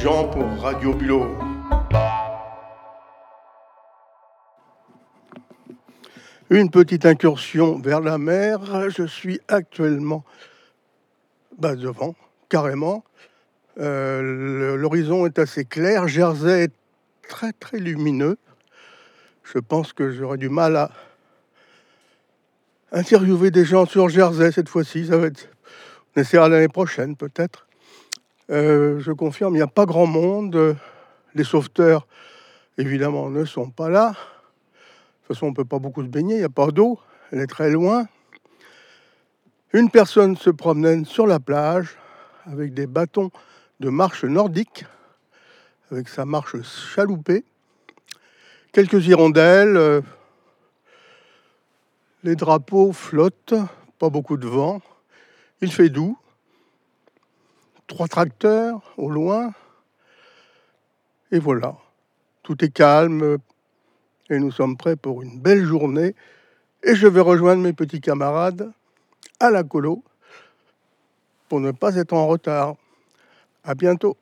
Jean pour Radio Bulot. Une petite incursion vers la mer. Je suis actuellement bah, devant, carrément. Euh, l'horizon est assez clair. Jersey est très très lumineux. Je pense que j'aurai du mal à interviewer des gens sur Jersey cette fois-ci. Ça va être. On essaiera l'année prochaine peut-être. Euh, je confirme, il n'y a pas grand monde. Les sauveteurs, évidemment, ne sont pas là. De toute façon, on ne peut pas beaucoup se baigner, il n'y a pas d'eau, elle est très loin. Une personne se promène sur la plage avec des bâtons de marche nordique, avec sa marche chaloupée. Quelques hirondelles, euh, les drapeaux flottent, pas beaucoup de vent, il fait doux. Trois tracteurs au loin, et voilà, tout est calme, et nous sommes prêts pour une belle journée. Et je vais rejoindre mes petits camarades à la colo pour ne pas être en retard. À bientôt.